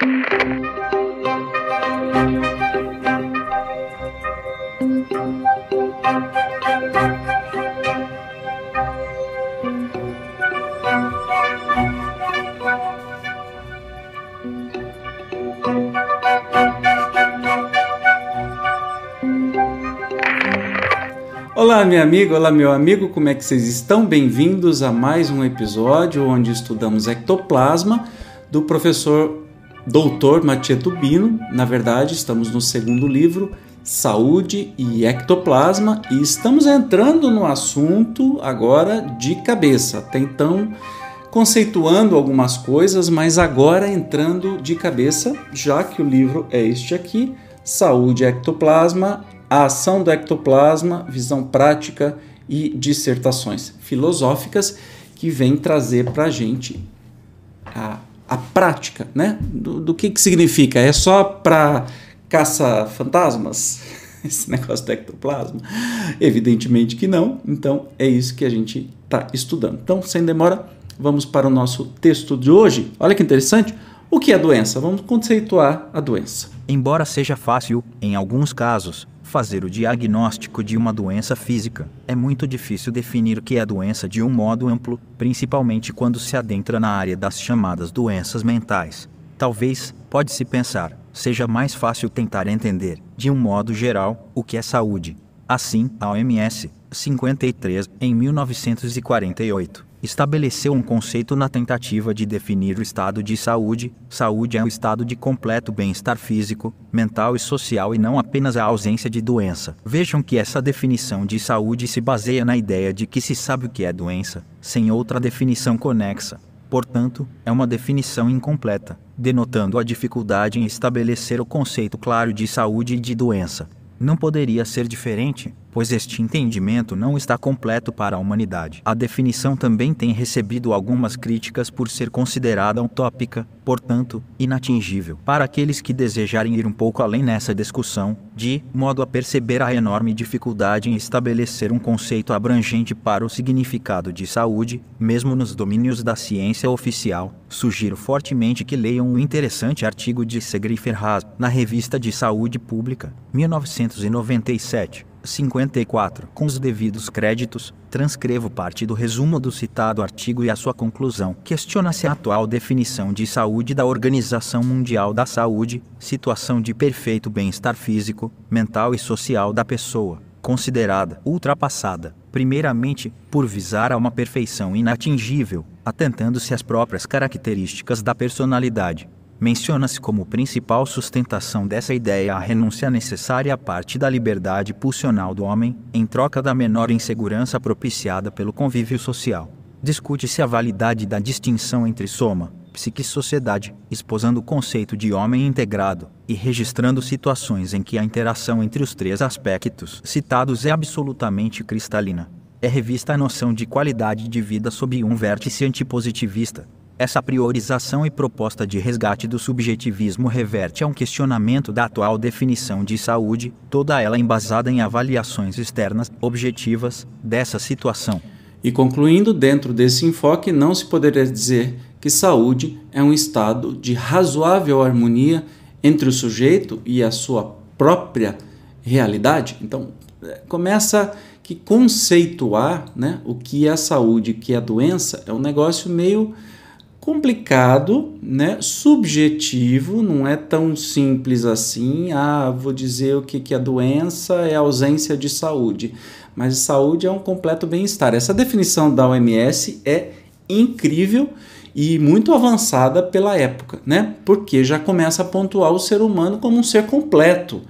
Olá, minha amiga, olá, meu amigo, como é que vocês estão? Bem-vindos a mais um episódio onde estudamos ectoplasma do professor Doutor Matieto Bino. Na verdade, estamos no segundo livro, Saúde e Ectoplasma, e estamos entrando no assunto agora de cabeça. Até então, conceituando algumas coisas, mas agora entrando de cabeça, já que o livro é este aqui, Saúde e Ectoplasma, a ação do ectoplasma, visão prática e dissertações filosóficas que vem trazer para a gente a, a prática, né? Do, do que, que significa? É só para caça fantasmas? Esse negócio do ectoplasma? Evidentemente que não. Então é isso que a gente está estudando. Então, sem demora, vamos para o nosso texto de hoje. Olha que interessante. O que é doença? Vamos conceituar a doença. Embora seja fácil, em alguns casos, fazer o diagnóstico de uma doença física. É muito difícil definir o que é doença de um modo amplo, principalmente quando se adentra na área das chamadas doenças mentais. Talvez, pode-se pensar, seja mais fácil tentar entender, de um modo geral, o que é saúde. Assim, a OMS, 53, em 1948, estabeleceu um conceito na tentativa de definir o estado de saúde. Saúde é o estado de completo bem-estar físico, mental e social e não apenas a ausência de doença. Vejam que essa definição de saúde se baseia na ideia de que se sabe o que é doença, sem outra definição conexa. Portanto, é uma definição incompleta, denotando a dificuldade em estabelecer o conceito claro de saúde e de doença. Não poderia ser diferente, pois este entendimento não está completo para a humanidade. A definição também tem recebido algumas críticas por ser considerada utópica, portanto, inatingível. Para aqueles que desejarem ir um pouco além nessa discussão, de modo a perceber a enorme dificuldade em estabelecer um conceito abrangente para o significado de saúde, mesmo nos domínios da ciência oficial, sugiro fortemente que leiam o interessante artigo de Segri Ferraz na Revista de Saúde Pública, 1997 54. Com os devidos créditos, transcrevo parte do resumo do citado artigo e a sua conclusão. Questiona-se a atual definição de saúde da Organização Mundial da Saúde, situação de perfeito bem-estar físico, mental e social da pessoa, considerada ultrapassada, primeiramente, por visar a uma perfeição inatingível, atentando-se às próprias características da personalidade menciona-se como principal sustentação dessa ideia a renúncia necessária à parte da liberdade pulsional do homem, em troca da menor insegurança propiciada pelo convívio social. Discute-se a validade da distinção entre soma, psique e sociedade, exposando o conceito de homem integrado e registrando situações em que a interação entre os três aspectos citados é absolutamente cristalina. É revista a noção de qualidade de vida sob um vértice antipositivista, essa priorização e proposta de resgate do subjetivismo reverte a um questionamento da atual definição de saúde, toda ela embasada em avaliações externas, objetivas, dessa situação. E concluindo, dentro desse enfoque, não se poderia dizer que saúde é um estado de razoável harmonia entre o sujeito e a sua própria realidade. Então, é, começa que conceituar né, o que é saúde, o que é doença, é um negócio meio complicado, né? subjetivo, não é tão simples assim. Ah, vou dizer o que, que é doença é ausência de saúde. Mas saúde é um completo bem-estar. Essa definição da OMS é incrível e muito avançada pela época, né? Porque já começa a pontuar o ser humano como um ser completo,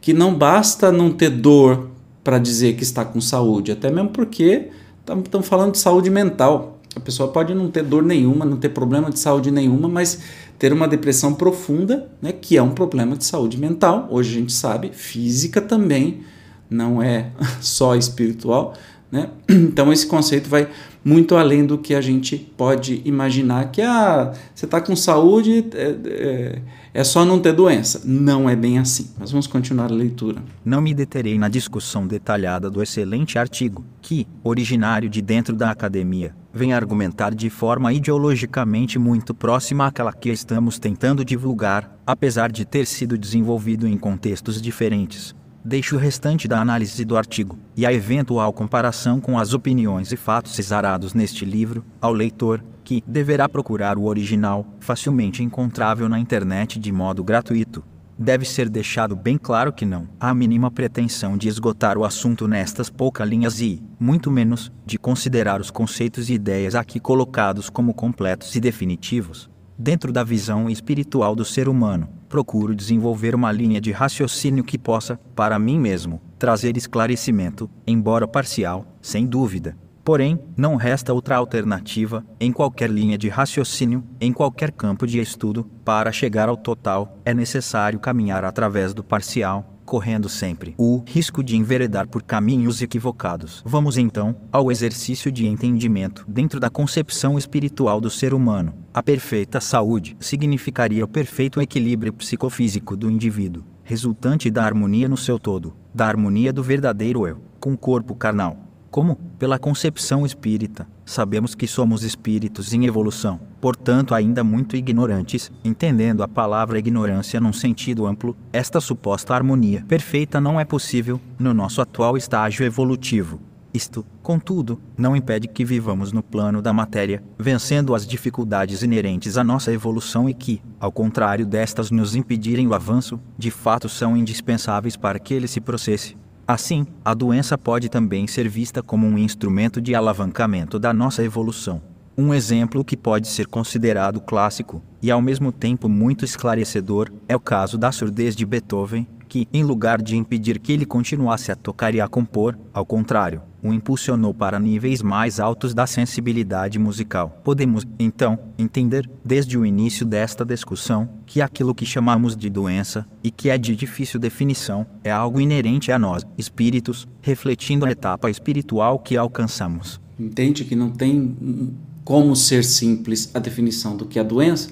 que não basta não ter dor para dizer que está com saúde, até mesmo porque estamos falando de saúde mental. A pessoa pode não ter dor nenhuma, não ter problema de saúde nenhuma, mas ter uma depressão profunda, né, que é um problema de saúde mental. Hoje a gente sabe, física também, não é só espiritual. Né? Então esse conceito vai muito além do que a gente pode imaginar que ah, você está com saúde, é, é, é só não ter doença. Não é bem assim. Mas vamos continuar a leitura. Não me deterei na discussão detalhada do excelente artigo, que, originário de dentro da academia, vem argumentar de forma ideologicamente muito próxima àquela que estamos tentando divulgar, apesar de ter sido desenvolvido em contextos diferentes. Deixo o restante da análise do artigo e a eventual comparação com as opiniões e fatos exarados neste livro ao leitor, que deverá procurar o original, facilmente encontrável na internet de modo gratuito. Deve ser deixado bem claro que não há a mínima pretensão de esgotar o assunto nestas poucas linhas e, muito menos, de considerar os conceitos e ideias aqui colocados como completos e definitivos. Dentro da visão espiritual do ser humano, procuro desenvolver uma linha de raciocínio que possa, para mim mesmo, trazer esclarecimento, embora parcial, sem dúvida, Porém, não resta outra alternativa, em qualquer linha de raciocínio, em qualquer campo de estudo, para chegar ao total, é necessário caminhar através do parcial, correndo sempre o risco de enveredar por caminhos equivocados. Vamos então ao exercício de entendimento dentro da concepção espiritual do ser humano. A perfeita saúde significaria o perfeito equilíbrio psicofísico do indivíduo, resultante da harmonia no seu todo, da harmonia do verdadeiro eu, com o corpo carnal como, pela concepção espírita, sabemos que somos espíritos em evolução, portanto ainda muito ignorantes, entendendo a palavra ignorância num sentido amplo, esta suposta harmonia perfeita não é possível no nosso atual estágio evolutivo. Isto, contudo, não impede que vivamos no plano da matéria, vencendo as dificuldades inerentes à nossa evolução e que, ao contrário destas nos impedirem o avanço, de fato são indispensáveis para que ele se processe. Assim, a doença pode também ser vista como um instrumento de alavancamento da nossa evolução. Um exemplo que pode ser considerado clássico e ao mesmo tempo muito esclarecedor é o caso da surdez de Beethoven, que, em lugar de impedir que ele continuasse a tocar e a compor, ao contrário, o impulsionou para níveis mais altos da sensibilidade musical. Podemos, então, entender, desde o início desta discussão, que aquilo que chamamos de doença, e que é de difícil definição, é algo inerente a nós, espíritos, refletindo a etapa espiritual que alcançamos. Entende que não tem como ser simples a definição do que é doença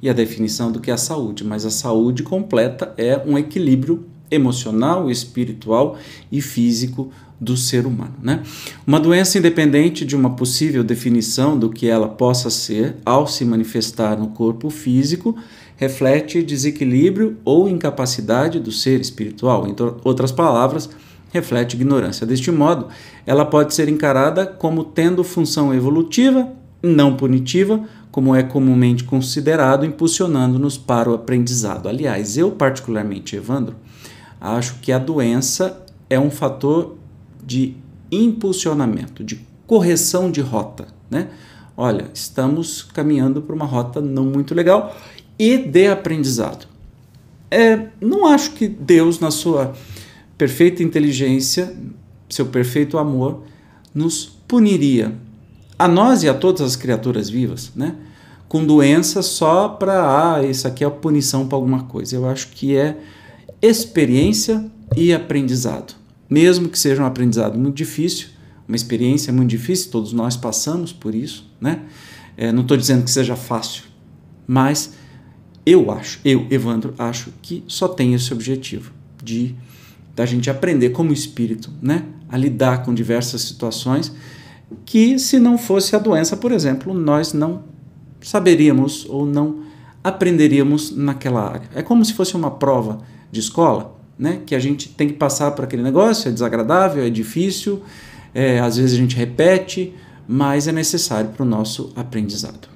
e a definição do que é a saúde, mas a saúde completa é um equilíbrio emocional, espiritual e físico do ser humano. Né? Uma doença independente de uma possível definição do que ela possa ser ao se manifestar no corpo físico reflete desequilíbrio ou incapacidade do ser espiritual. Em outras palavras, reflete ignorância. Deste modo, ela pode ser encarada como tendo função evolutiva, não punitiva, como é comumente considerado, impulsionando-nos para o aprendizado. Aliás, eu particularmente, Evandro, acho que a doença é um fator de impulsionamento, de correção de rota, né? Olha, estamos caminhando para uma rota não muito legal e de aprendizado. É, não acho que Deus, na sua perfeita inteligência, seu perfeito amor, nos puniria a nós e a todas as criaturas vivas, né? Com doença só para, ah, isso aqui é a punição para alguma coisa. Eu acho que é experiência e aprendizado. Mesmo que seja um aprendizado muito difícil, uma experiência muito difícil, todos nós passamos por isso, né? É, não estou dizendo que seja fácil, mas eu acho, eu, Evandro, acho que só tem esse objetivo de da gente aprender como espírito, né, a lidar com diversas situações que se não fosse a doença, por exemplo, nós não saberíamos ou não aprenderíamos naquela área. É como se fosse uma prova de escola, né? Que a gente tem que passar por aquele negócio, é desagradável, é difícil, é, às vezes a gente repete, mas é necessário para o nosso aprendizado.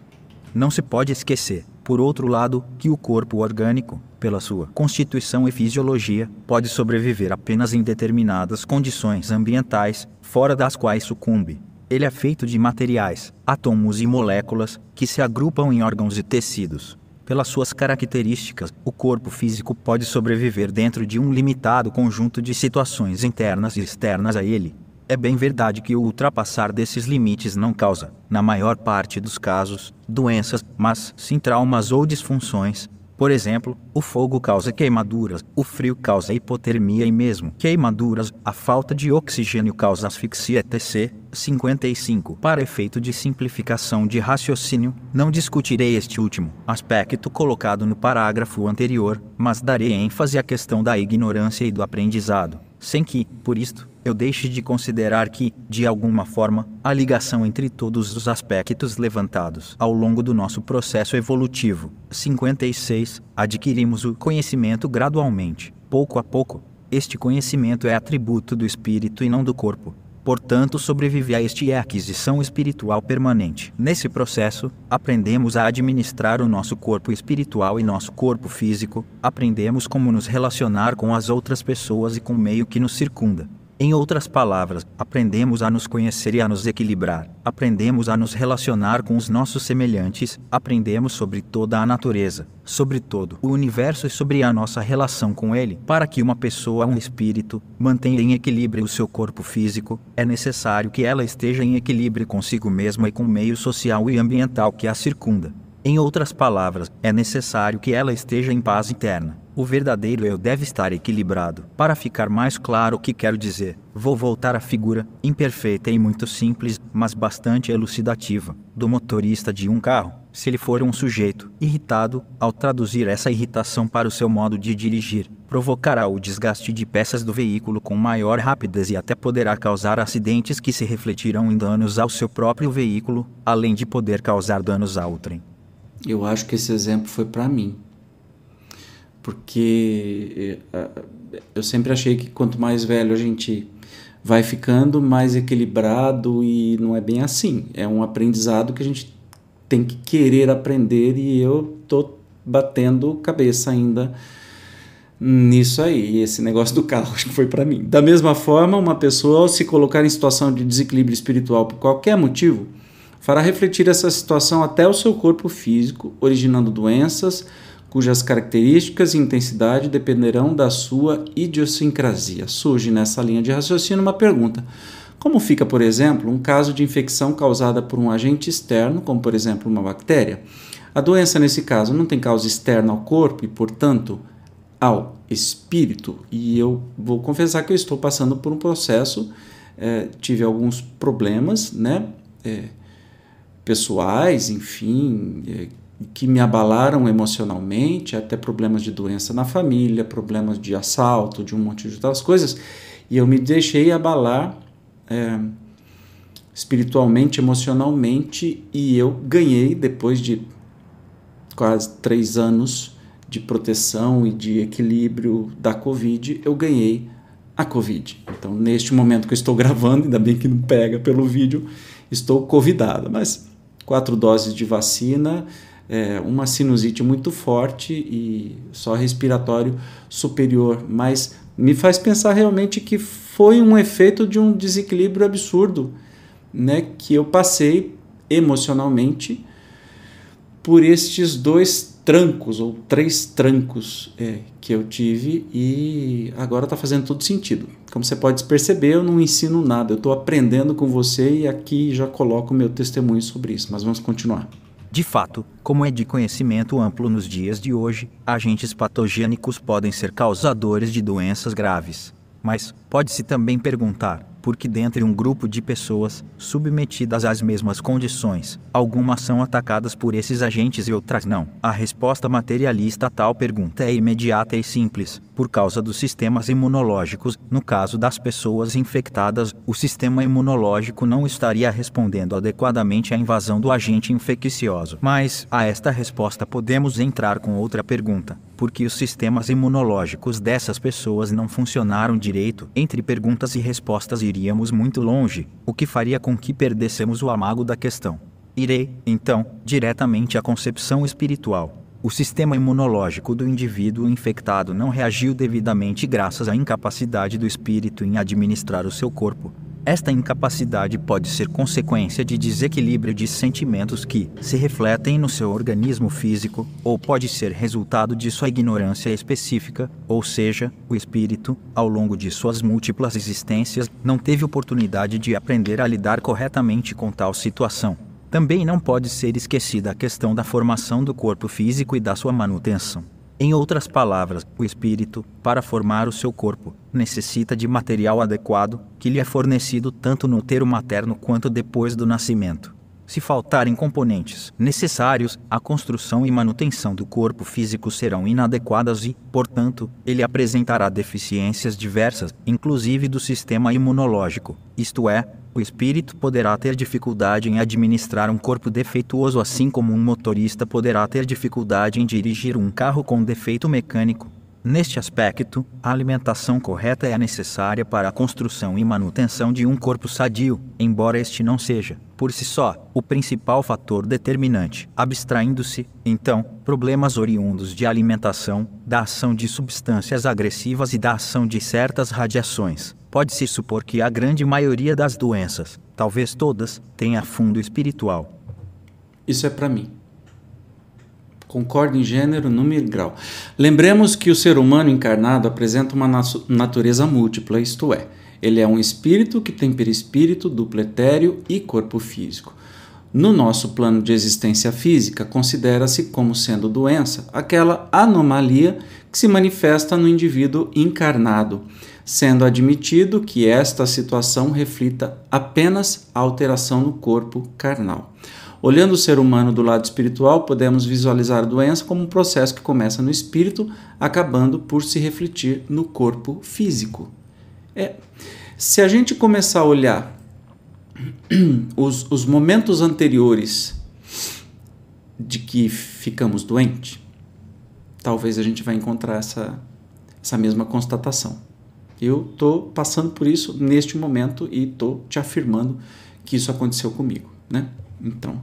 Não se pode esquecer, por outro lado, que o corpo orgânico, pela sua constituição e fisiologia, pode sobreviver apenas em determinadas condições ambientais, fora das quais sucumbe. Ele é feito de materiais, átomos e moléculas que se agrupam em órgãos e tecidos. Pelas suas características, o corpo físico pode sobreviver dentro de um limitado conjunto de situações internas e externas a ele. É bem verdade que o ultrapassar desses limites não causa, na maior parte dos casos, doenças, mas sim traumas ou disfunções, por exemplo, o fogo causa queimaduras, o frio causa hipotermia e mesmo queimaduras, a falta de oxigênio causa asfixia etc. 55. Para efeito de simplificação de raciocínio, não discutirei este último aspecto colocado no parágrafo anterior, mas darei ênfase à questão da ignorância e do aprendizado, sem que, por isto, eu deixe de considerar que, de alguma forma, a ligação entre todos os aspectos levantados ao longo do nosso processo evolutivo. 56. Adquirimos o conhecimento gradualmente, pouco a pouco. Este conhecimento é atributo do espírito e não do corpo. Portanto, sobrevive a este aquisição espiritual permanente. Nesse processo, aprendemos a administrar o nosso corpo espiritual e nosso corpo físico, aprendemos como nos relacionar com as outras pessoas e com o meio que nos circunda. Em outras palavras, aprendemos a nos conhecer e a nos equilibrar, aprendemos a nos relacionar com os nossos semelhantes, aprendemos sobre toda a natureza, sobre todo o universo e sobre a nossa relação com ele. Para que uma pessoa, um espírito, mantenha em equilíbrio o seu corpo físico, é necessário que ela esteja em equilíbrio consigo mesma e com o meio social e ambiental que a circunda. Em outras palavras, é necessário que ela esteja em paz interna. O verdadeiro eu deve estar equilibrado. Para ficar mais claro o que quero dizer, vou voltar à figura, imperfeita e muito simples, mas bastante elucidativa, do motorista de um carro. Se ele for um sujeito irritado, ao traduzir essa irritação para o seu modo de dirigir, provocará o desgaste de peças do veículo com maior rapidez e até poderá causar acidentes que se refletirão em danos ao seu próprio veículo, além de poder causar danos a outrem. Eu acho que esse exemplo foi para mim porque eh, eu sempre achei que quanto mais velho a gente vai ficando, mais equilibrado e não é bem assim. É um aprendizado que a gente tem que querer aprender e eu tô batendo cabeça ainda nisso aí. Esse negócio do carro acho que foi para mim. Da mesma forma, uma pessoa ao se colocar em situação de desequilíbrio espiritual por qualquer motivo, fará refletir essa situação até o seu corpo físico, originando doenças, cujas características e intensidade dependerão da sua idiosincrasia. Surge nessa linha de raciocínio uma pergunta: como fica, por exemplo, um caso de infecção causada por um agente externo, como por exemplo uma bactéria? A doença, nesse caso, não tem causa externa ao corpo e, portanto, ao espírito. E eu vou confessar que eu estou passando por um processo, é, tive alguns problemas, né? É, pessoais, enfim, é, que me abalaram emocionalmente, até problemas de doença na família, problemas de assalto, de um monte de outras coisas, e eu me deixei abalar é, espiritualmente, emocionalmente, e eu ganhei, depois de quase três anos de proteção e de equilíbrio da Covid, eu ganhei a Covid. Então, neste momento que eu estou gravando, ainda bem que não pega pelo vídeo, estou convidado, mas quatro doses de vacina é, uma sinusite muito forte e só respiratório superior, mas me faz pensar realmente que foi um efeito de um desequilíbrio absurdo, né, que eu passei emocionalmente por estes dois trancos ou três trancos é, que eu tive e agora está fazendo todo sentido. Como você pode perceber, eu não ensino nada, eu estou aprendendo com você e aqui já coloco o meu testemunho sobre isso. Mas vamos continuar. De fato, como é de conhecimento amplo nos dias de hoje, agentes patogênicos podem ser causadores de doenças graves. Mas pode-se também perguntar porque dentre um grupo de pessoas submetidas às mesmas condições, algumas são atacadas por esses agentes e outras não. A resposta materialista a tal pergunta é imediata e simples. Por causa dos sistemas imunológicos, no caso das pessoas infectadas, o sistema imunológico não estaria respondendo adequadamente à invasão do agente infeccioso. Mas, a esta resposta podemos entrar com outra pergunta porque os sistemas imunológicos dessas pessoas não funcionaram direito. Entre perguntas e respostas iríamos muito longe, o que faria com que perdêssemos o amago da questão. Irei, então, diretamente à concepção espiritual. O sistema imunológico do indivíduo infectado não reagiu devidamente graças à incapacidade do espírito em administrar o seu corpo. Esta incapacidade pode ser consequência de desequilíbrio de sentimentos que se refletem no seu organismo físico, ou pode ser resultado de sua ignorância específica, ou seja, o espírito, ao longo de suas múltiplas existências, não teve oportunidade de aprender a lidar corretamente com tal situação. Também não pode ser esquecida a questão da formação do corpo físico e da sua manutenção. Em outras palavras, o espírito, para formar o seu corpo, necessita de material adequado, que lhe é fornecido tanto no útero materno quanto depois do nascimento. Se faltarem componentes necessários, a construção e manutenção do corpo físico serão inadequadas e, portanto, ele apresentará deficiências diversas, inclusive do sistema imunológico. Isto é, o espírito poderá ter dificuldade em administrar um corpo defeituoso, assim como um motorista poderá ter dificuldade em dirigir um carro com defeito mecânico. Neste aspecto, a alimentação correta é necessária para a construção e manutenção de um corpo sadio, embora este não seja, por si só, o principal fator determinante. Abstraindo-se, então, problemas oriundos de alimentação, da ação de substâncias agressivas e da ação de certas radiações, pode-se supor que a grande maioria das doenças, talvez todas, tenha fundo espiritual. Isso é para mim. Concordo em gênero, número e grau. Lembremos que o ser humano encarnado apresenta uma natureza múltipla, isto é, ele é um espírito que tem perispírito, duplo etéreo e corpo físico. No nosso plano de existência física, considera-se como sendo doença aquela anomalia que se manifesta no indivíduo encarnado, sendo admitido que esta situação reflita apenas a alteração no corpo carnal. Olhando o ser humano do lado espiritual, podemos visualizar a doença como um processo que começa no espírito, acabando por se refletir no corpo físico. É, se a gente começar a olhar os, os momentos anteriores de que ficamos doentes, talvez a gente vai encontrar essa, essa mesma constatação. Eu estou passando por isso neste momento e estou te afirmando que isso aconteceu comigo, né? Então,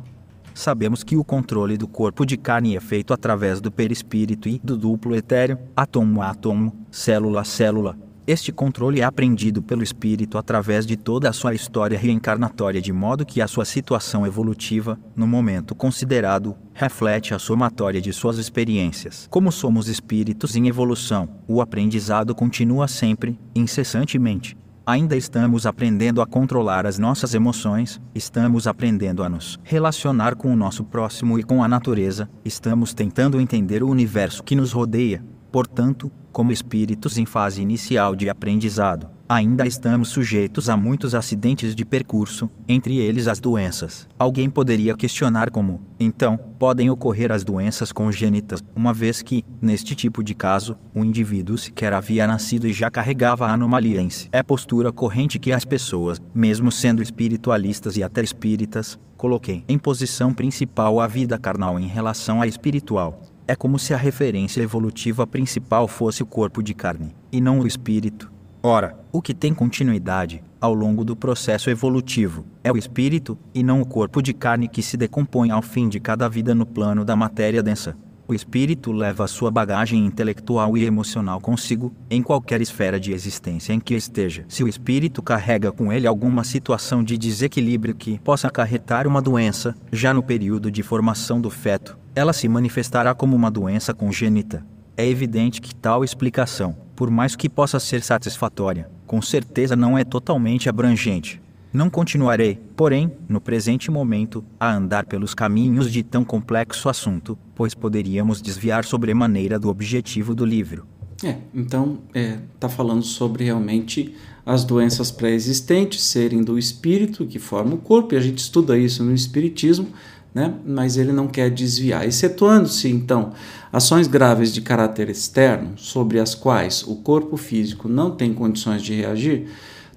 sabemos que o controle do corpo de carne é feito através do perispírito e do duplo etéreo, átomo a átomo, célula a célula. Este controle é aprendido pelo espírito através de toda a sua história reencarnatória, de modo que a sua situação evolutiva, no momento considerado, reflete a somatória de suas experiências. Como somos espíritos em evolução, o aprendizado continua sempre, incessantemente. Ainda estamos aprendendo a controlar as nossas emoções, estamos aprendendo a nos relacionar com o nosso próximo e com a natureza, estamos tentando entender o universo que nos rodeia. Portanto, como espíritos em fase inicial de aprendizado, ainda estamos sujeitos a muitos acidentes de percurso, entre eles as doenças. Alguém poderia questionar como, então, podem ocorrer as doenças congênitas, uma vez que, neste tipo de caso, o indivíduo sequer havia nascido e já carregava a anomalia em si. É postura corrente que as pessoas, mesmo sendo espiritualistas e até espíritas, coloquem em posição principal a vida carnal em relação à espiritual. É como se a referência evolutiva principal fosse o corpo de carne, e não o espírito, Ora, o que tem continuidade, ao longo do processo evolutivo, é o espírito, e não o corpo de carne que se decompõe ao fim de cada vida no plano da matéria densa. O espírito leva sua bagagem intelectual e emocional consigo, em qualquer esfera de existência em que esteja. Se o espírito carrega com ele alguma situação de desequilíbrio que possa acarretar uma doença, já no período de formação do feto, ela se manifestará como uma doença congênita. É evidente que tal explicação, por mais que possa ser satisfatória, com certeza não é totalmente abrangente. Não continuarei, porém, no presente momento, a andar pelos caminhos de tão complexo assunto, pois poderíamos desviar sobremaneira do objetivo do livro. É, então está é, tá falando sobre realmente as doenças pré-existentes serem do espírito que forma o corpo, e a gente estuda isso no Espiritismo, né? mas ele não quer desviar. Excetuando-se, então, ações graves de caráter externo, sobre as quais o corpo físico não tem condições de reagir,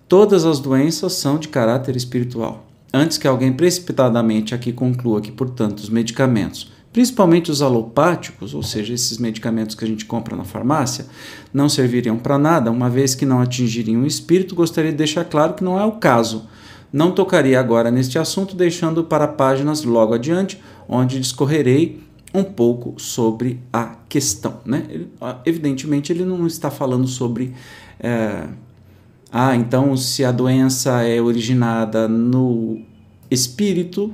todas as doenças são de caráter espiritual. Antes que alguém precipitadamente aqui conclua que, portanto, os medicamentos, principalmente os alopáticos, ou seja, esses medicamentos que a gente compra na farmácia, não serviriam para nada, uma vez que não atingiriam o espírito, gostaria de deixar claro que não é o caso. Não tocaria agora neste assunto, deixando para páginas logo adiante, onde discorrerei um pouco sobre a questão. Né? Ele, evidentemente, ele não está falando sobre. É, ah, então, se a doença é originada no espírito,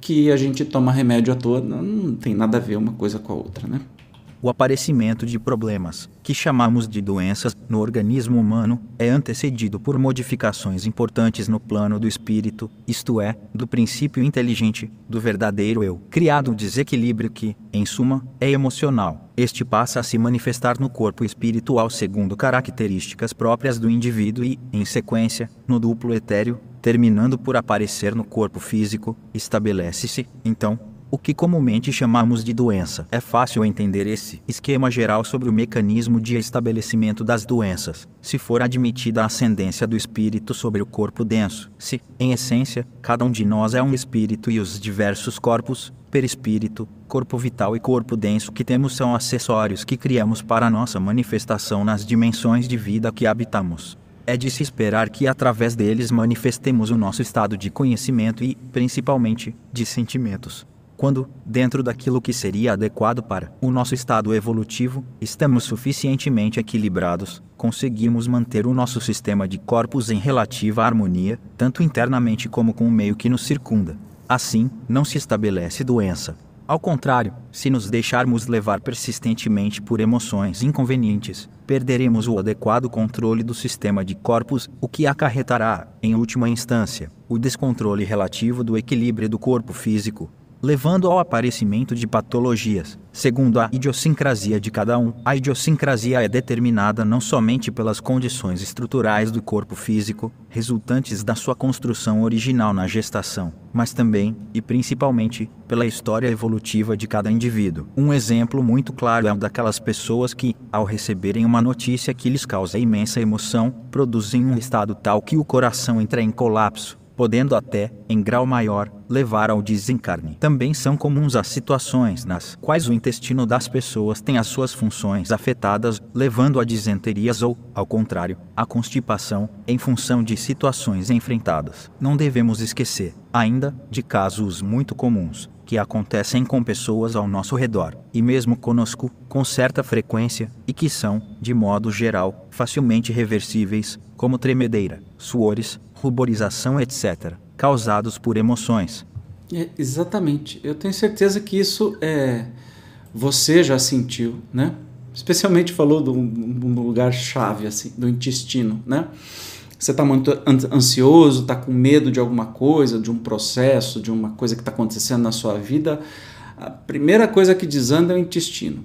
que a gente toma remédio à toa, não, não tem nada a ver uma coisa com a outra, né? O aparecimento de problemas, que chamamos de doenças, no organismo humano, é antecedido por modificações importantes no plano do espírito, isto é, do princípio inteligente, do verdadeiro eu, criado um desequilíbrio que, em suma, é emocional. Este passa a se manifestar no corpo espiritual segundo características próprias do indivíduo e, em sequência, no duplo etéreo, terminando por aparecer no corpo físico, estabelece-se, então, o que comumente chamamos de doença. É fácil entender esse esquema geral sobre o mecanismo de estabelecimento das doenças, se for admitida a ascendência do espírito sobre o corpo denso. Se, em essência, cada um de nós é um espírito e os diversos corpos, perispírito, corpo vital e corpo denso que temos são acessórios que criamos para nossa manifestação nas dimensões de vida que habitamos. É de se esperar que através deles manifestemos o nosso estado de conhecimento e, principalmente, de sentimentos quando, dentro daquilo que seria adequado para o nosso estado evolutivo, estamos suficientemente equilibrados, conseguimos manter o nosso sistema de corpos em relativa harmonia, tanto internamente como com o meio que nos circunda. Assim, não se estabelece doença. Ao contrário, se nos deixarmos levar persistentemente por emoções inconvenientes, perderemos o adequado controle do sistema de corpos, o que acarretará, em última instância, o descontrole relativo do equilíbrio do corpo físico, levando ao aparecimento de patologias. Segundo a idiosincrasia de cada um, a idiosincrasia é determinada não somente pelas condições estruturais do corpo físico, resultantes da sua construção original na gestação, mas também, e principalmente, pela história evolutiva de cada indivíduo. Um exemplo muito claro é o daquelas pessoas que, ao receberem uma notícia que lhes causa imensa emoção, produzem um estado tal que o coração entra em colapso, podendo até, em grau maior, levar ao desencarne. Também são comuns as situações nas quais o intestino das pessoas tem as suas funções afetadas, levando a disenterias ou, ao contrário, a constipação, em função de situações enfrentadas. Não devemos esquecer, ainda, de casos muito comuns, que acontecem com pessoas ao nosso redor, e mesmo conosco, com certa frequência, e que são, de modo geral, facilmente reversíveis, como tremedeira, suores, ruborização, etc., causados por emoções. É, exatamente. Eu tenho certeza que isso é você já sentiu, né? Especialmente falou do, do lugar chave assim, do intestino, né? Você está muito ansioso, está com medo de alguma coisa, de um processo, de uma coisa que está acontecendo na sua vida. A primeira coisa que desanda é o intestino.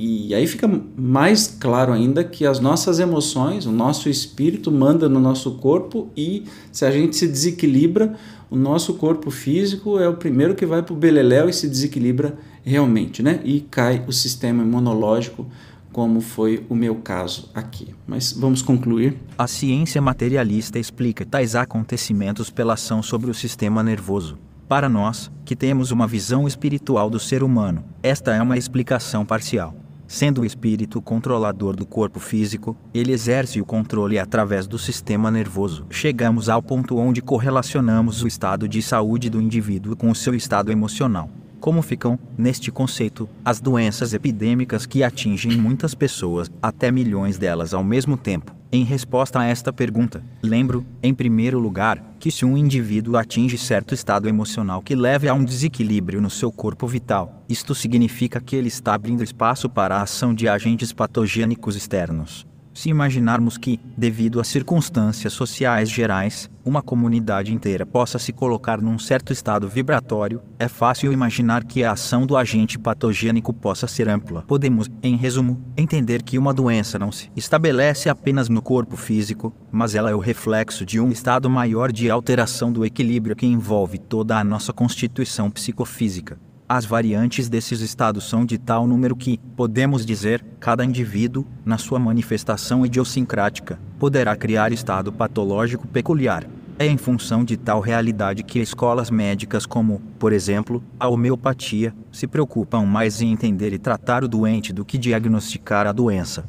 E aí fica mais claro ainda que as nossas emoções, o nosso espírito manda no nosso corpo e se a gente se desequilibra, o nosso corpo físico é o primeiro que vai para o beleléu e se desequilibra realmente, né? E cai o sistema imunológico, como foi o meu caso aqui. Mas vamos concluir. A ciência materialista explica tais acontecimentos pela ação sobre o sistema nervoso. Para nós, que temos uma visão espiritual do ser humano, esta é uma explicação parcial. Sendo o espírito controlador do corpo físico, ele exerce o controle através do sistema nervoso. Chegamos ao ponto onde correlacionamos o estado de saúde do indivíduo com o seu estado emocional. Como ficam, neste conceito, as doenças epidêmicas que atingem muitas pessoas, até milhões delas ao mesmo tempo? Em resposta a esta pergunta, lembro, em primeiro lugar, que se um indivíduo atinge certo estado emocional que leve a um desequilíbrio no seu corpo vital, isto significa que ele está abrindo espaço para a ação de agentes patogênicos externos. Se imaginarmos que, devido a circunstâncias sociais gerais, uma comunidade inteira possa se colocar num certo estado vibratório, é fácil imaginar que a ação do agente patogênico possa ser ampla. Podemos, em resumo, entender que uma doença não se estabelece apenas no corpo físico, mas ela é o reflexo de um estado maior de alteração do equilíbrio que envolve toda a nossa constituição psicofísica. As variantes desses estados são de tal número que, podemos dizer, cada indivíduo, na sua manifestação idiosincrática, poderá criar estado patológico peculiar. É em função de tal realidade que escolas médicas como, por exemplo, a homeopatia, se preocupam mais em entender e tratar o doente do que diagnosticar a doença.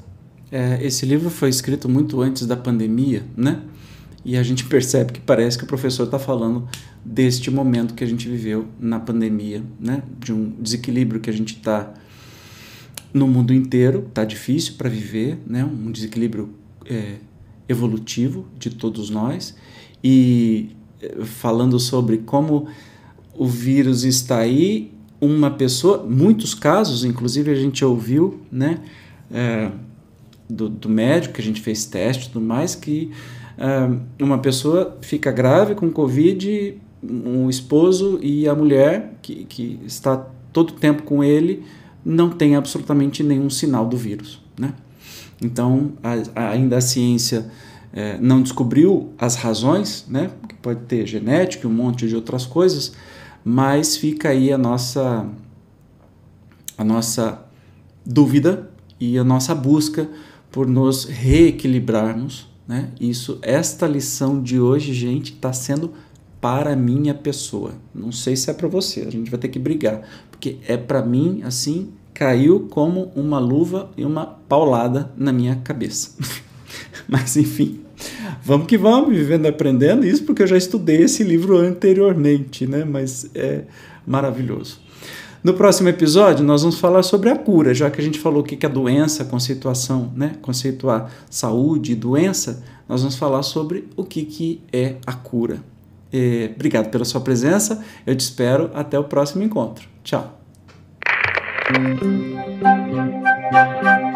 É, esse livro foi escrito muito antes da pandemia, né? E a gente percebe que parece que o professor está falando deste momento que a gente viveu na pandemia, né? De um desequilíbrio que a gente está no mundo inteiro, está difícil para viver, né? Um desequilíbrio é, evolutivo de todos nós e é, falando sobre como o vírus está aí, uma pessoa, muitos casos, inclusive a gente ouviu, né? É, do, do médico que a gente fez teste e tudo mais que uma pessoa fica grave com Covid, um esposo e a mulher que, que está todo o tempo com ele não tem absolutamente nenhum sinal do vírus, né? Então, a, ainda a ciência é, não descobriu as razões, né? Que pode ter genética e um monte de outras coisas, mas fica aí a nossa a nossa dúvida e a nossa busca por nos reequilibrarmos, né? Isso, esta lição de hoje, gente, está sendo para minha pessoa. Não sei se é para você, a gente vai ter que brigar, porque é para mim assim, caiu como uma luva e uma paulada na minha cabeça. Mas enfim, vamos que vamos, vivendo e aprendendo, isso porque eu já estudei esse livro anteriormente, né? Mas é maravilhoso. No próximo episódio, nós vamos falar sobre a cura, já que a gente falou o que é doença, conceituação, né? Conceituar saúde e doença, nós vamos falar sobre o que, que é a cura. É, obrigado pela sua presença, eu te espero até o próximo encontro. Tchau. Thank you.